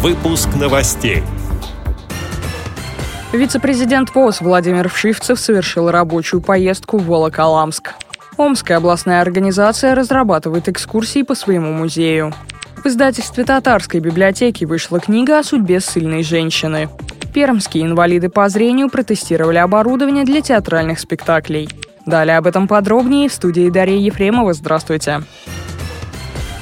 Выпуск новостей. Вице-президент ВОЗ Владимир Вшивцев совершил рабочую поездку в Волоколамск. Омская областная организация разрабатывает экскурсии по своему музею. В издательстве Татарской библиотеки вышла книга о судьбе ссыльной женщины. Пермские инвалиды по зрению протестировали оборудование для театральных спектаклей. Далее об этом подробнее в студии Дарья Ефремова. Здравствуйте. Здравствуйте.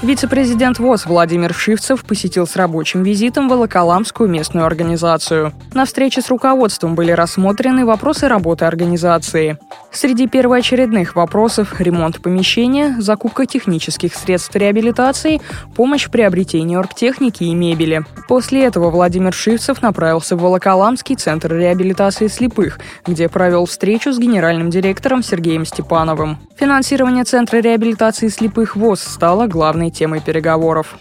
Вице-президент ВОЗ Владимир Шивцев посетил с рабочим визитом Волоколамскую местную организацию. На встрече с руководством были рассмотрены вопросы работы организации. Среди первоочередных вопросов – ремонт помещения, закупка технических средств реабилитации, помощь в приобретении оргтехники и мебели. После этого Владимир Шивцев направился в Волоколамский центр реабилитации слепых, где провел встречу с генеральным директором Сергеем Степановым. Финансирование Центра реабилитации слепых ВОЗ стало главной главной темой переговоров.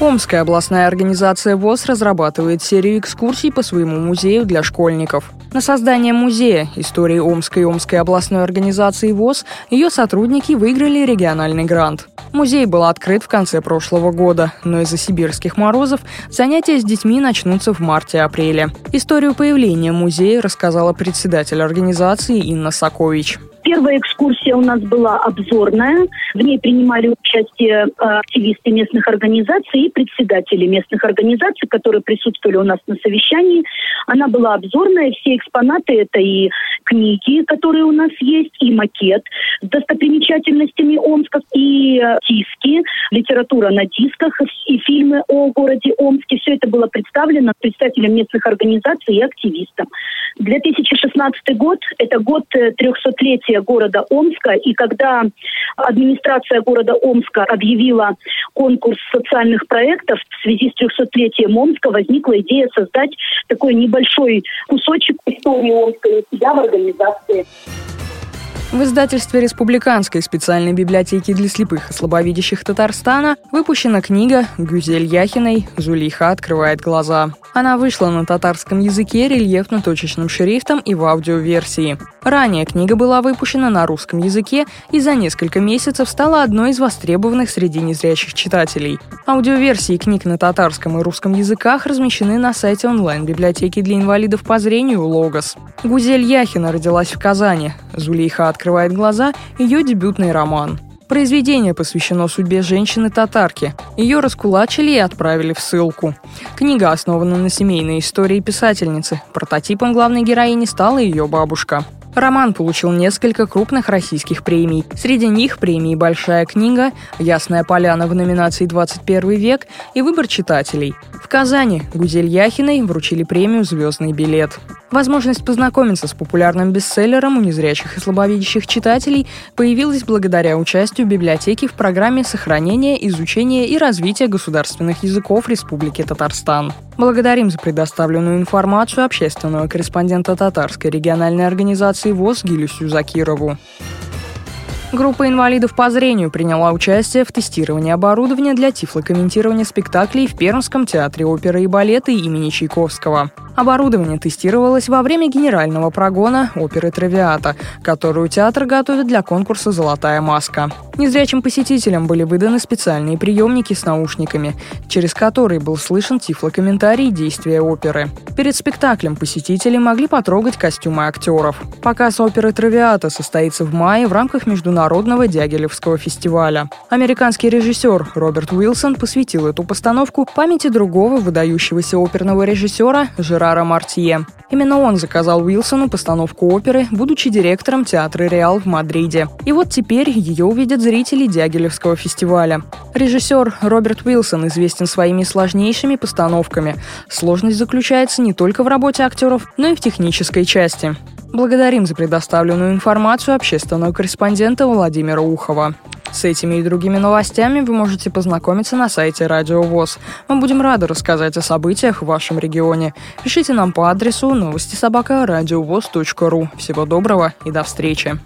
Омская областная организация ВОЗ разрабатывает серию экскурсий по своему музею для школьников. На создание музея истории Омской и Омской областной организации ВОЗ ее сотрудники выиграли региональный грант. Музей был открыт в конце прошлого года, но из-за сибирских морозов занятия с детьми начнутся в марте-апреле. Историю появления музея рассказала председатель организации Инна Сакович. Первая экскурсия у нас была обзорная. В ней принимали участие э, активисты местных организаций и председатели местных организаций, которые присутствовали у нас на совещании. Она была обзорная. Все экспонаты это и книги, которые у нас есть, и макет с достопримечательностями Омска, и э, диски, литература на дисках, и фильмы о городе Омске. Все это было представлено представителям местных организаций и активистам. 2016 год – это год 300-летия э, города Омска. И когда администрация города Омска объявила конкурс социальных проектов в связи с 300-летием Омска, возникла идея создать такой небольшой кусочек истории Омска у организации. В издательстве Республиканской специальной библиотеки для слепых и слабовидящих Татарстана выпущена книга Гюзель Яхиной «Зулейха открывает глаза». Она вышла на татарском языке рельефно-точечным шрифтом и в аудиоверсии. Ранее книга была выпущена на русском языке и за несколько месяцев стала одной из востребованных среди незрячих читателей. Аудиоверсии книг на татарском и русском языках размещены на сайте онлайн-библиотеки для инвалидов по зрению «Логос». Гузель Яхина родилась в Казани. Зулейха открывает глаза – ее дебютный роман. Произведение посвящено судьбе женщины-татарки. Ее раскулачили и отправили в ссылку. Книга основана на семейной истории писательницы. Прототипом главной героини стала ее бабушка. Роман получил несколько крупных российских премий. Среди них премии «Большая книга», «Ясная поляна» в номинации «21 век» и «Выбор читателей». В Казани Гузель Яхиной вручили премию «Звездный билет». Возможность познакомиться с популярным бестселлером у незрячих и слабовидящих читателей появилась благодаря участию библиотеки в программе сохранения, изучения и развития государственных языков Республики Татарстан. Благодарим за предоставленную информацию общественного корреспондента Татарской региональной организации ВОЗ Гилюсю Закирову. Группа инвалидов по зрению приняла участие в тестировании оборудования для тифлокомментирования спектаклей в Пермском театре оперы и балета имени Чайковского. Оборудование тестировалось во время генерального прогона оперы «Травиата», которую театр готовит для конкурса «Золотая маска». Незрячим посетителям были выданы специальные приемники с наушниками, через которые был слышен тифлокомментарий действия оперы. Перед спектаклем посетители могли потрогать костюмы актеров. Показ оперы «Травиата» состоится в мае в рамках Международного Дягилевского фестиваля. Американский режиссер Роберт Уилсон посвятил эту постановку памяти другого выдающегося оперного режиссера Жера Жерара Мартье. Именно он заказал Уилсону постановку оперы, будучи директором театра «Реал» в Мадриде. И вот теперь ее увидят зрители Дягилевского фестиваля. Режиссер Роберт Уилсон известен своими сложнейшими постановками. Сложность заключается не только в работе актеров, но и в технической части. Благодарим за предоставленную информацию общественного корреспондента Владимира Ухова. С этими и другими новостями вы можете познакомиться на сайте Радио ВОЗ. Мы будем рады рассказать о событиях в вашем регионе. Пишите нам по адресу новости собака ру. Всего доброго и до встречи.